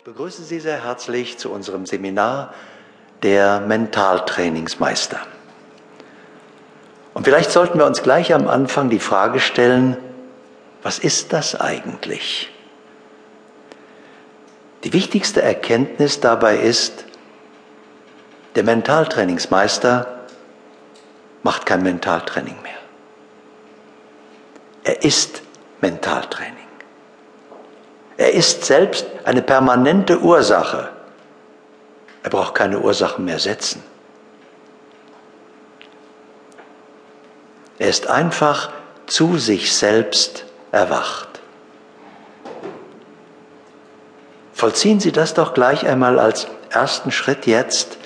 Ich begrüße Sie sehr herzlich zu unserem Seminar der Mentaltrainingsmeister. Und vielleicht sollten wir uns gleich am Anfang die Frage stellen, was ist das eigentlich? Die wichtigste Erkenntnis dabei ist, der Mentaltrainingsmeister macht kein Mentaltraining mehr. Er ist Mentaltraining. Er ist selbst eine permanente Ursache. Er braucht keine Ursachen mehr setzen. Er ist einfach zu sich selbst erwacht. Vollziehen Sie das doch gleich einmal als ersten Schritt jetzt,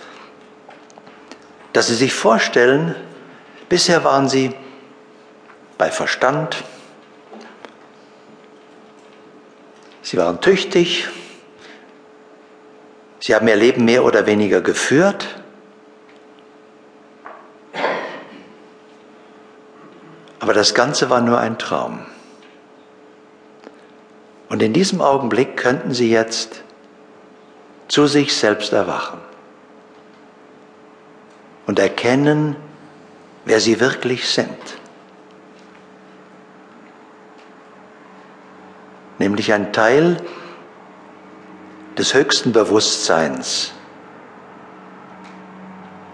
dass Sie sich vorstellen, bisher waren Sie bei Verstand, Sie waren tüchtig. Sie haben ihr Leben mehr oder weniger geführt. Aber das Ganze war nur ein Traum. Und in diesem Augenblick könnten Sie jetzt zu sich selbst erwachen und erkennen, wer Sie wirklich sind. Nämlich ein Teil des höchsten Bewusstseins,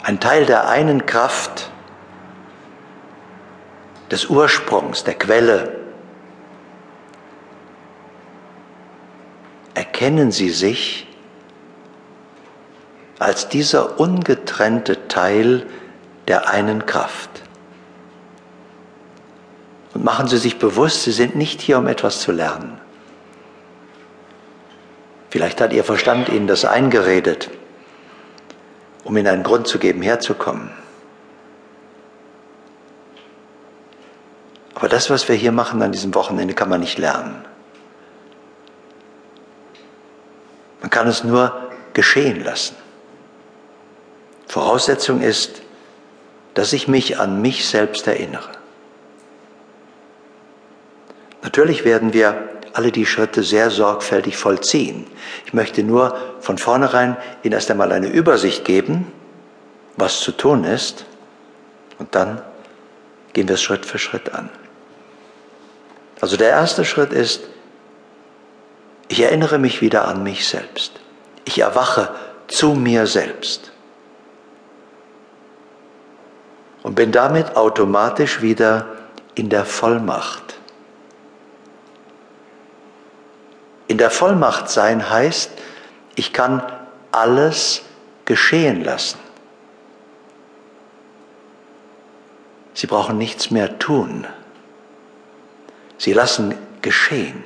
ein Teil der einen Kraft, des Ursprungs, der Quelle. Erkennen Sie sich als dieser ungetrennte Teil der einen Kraft. Und machen Sie sich bewusst, Sie sind nicht hier, um etwas zu lernen. Vielleicht hat Ihr Verstand Ihnen das eingeredet, um Ihnen einen Grund zu geben, herzukommen. Aber das, was wir hier machen an diesem Wochenende, kann man nicht lernen. Man kann es nur geschehen lassen. Voraussetzung ist, dass ich mich an mich selbst erinnere. Natürlich werden wir alle die Schritte sehr sorgfältig vollziehen. Ich möchte nur von vornherein Ihnen erst einmal eine Übersicht geben, was zu tun ist, und dann gehen wir es Schritt für Schritt an. Also der erste Schritt ist, ich erinnere mich wieder an mich selbst. Ich erwache zu mir selbst. Und bin damit automatisch wieder in der Vollmacht In der Vollmacht sein heißt, ich kann alles geschehen lassen. Sie brauchen nichts mehr tun. Sie lassen geschehen.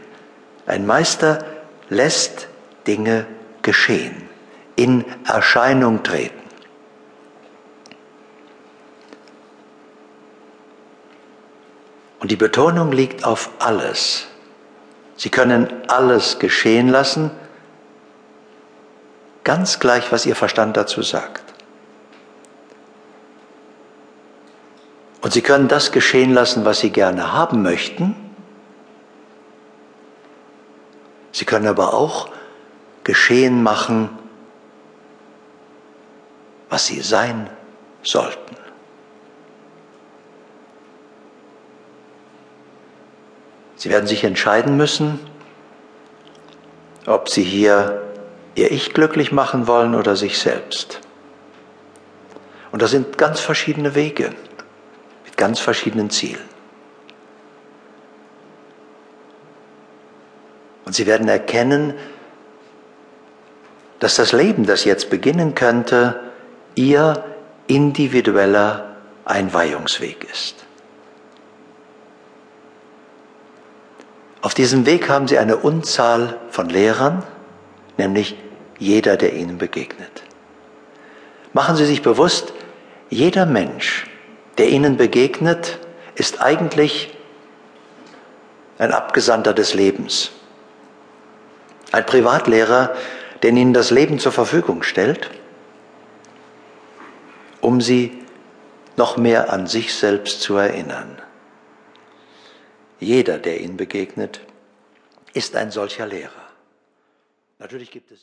Ein Meister lässt Dinge geschehen, in Erscheinung treten. Und die Betonung liegt auf alles. Sie können alles geschehen lassen, ganz gleich, was Ihr Verstand dazu sagt. Und Sie können das geschehen lassen, was Sie gerne haben möchten. Sie können aber auch geschehen machen, was Sie sein sollten. Sie werden sich entscheiden müssen, ob Sie hier Ihr Ich glücklich machen wollen oder sich selbst. Und das sind ganz verschiedene Wege mit ganz verschiedenen Zielen. Und Sie werden erkennen, dass das Leben, das jetzt beginnen könnte, Ihr individueller Einweihungsweg ist. Auf diesem Weg haben sie eine Unzahl von Lehrern, nämlich jeder, der ihnen begegnet. Machen Sie sich bewusst, jeder Mensch, der ihnen begegnet, ist eigentlich ein Abgesandter des Lebens. Ein Privatlehrer, der ihnen das Leben zur Verfügung stellt, um sie noch mehr an sich selbst zu erinnern. Jeder, der ihnen begegnet, ist ein solcher Lehrer. Natürlich gibt es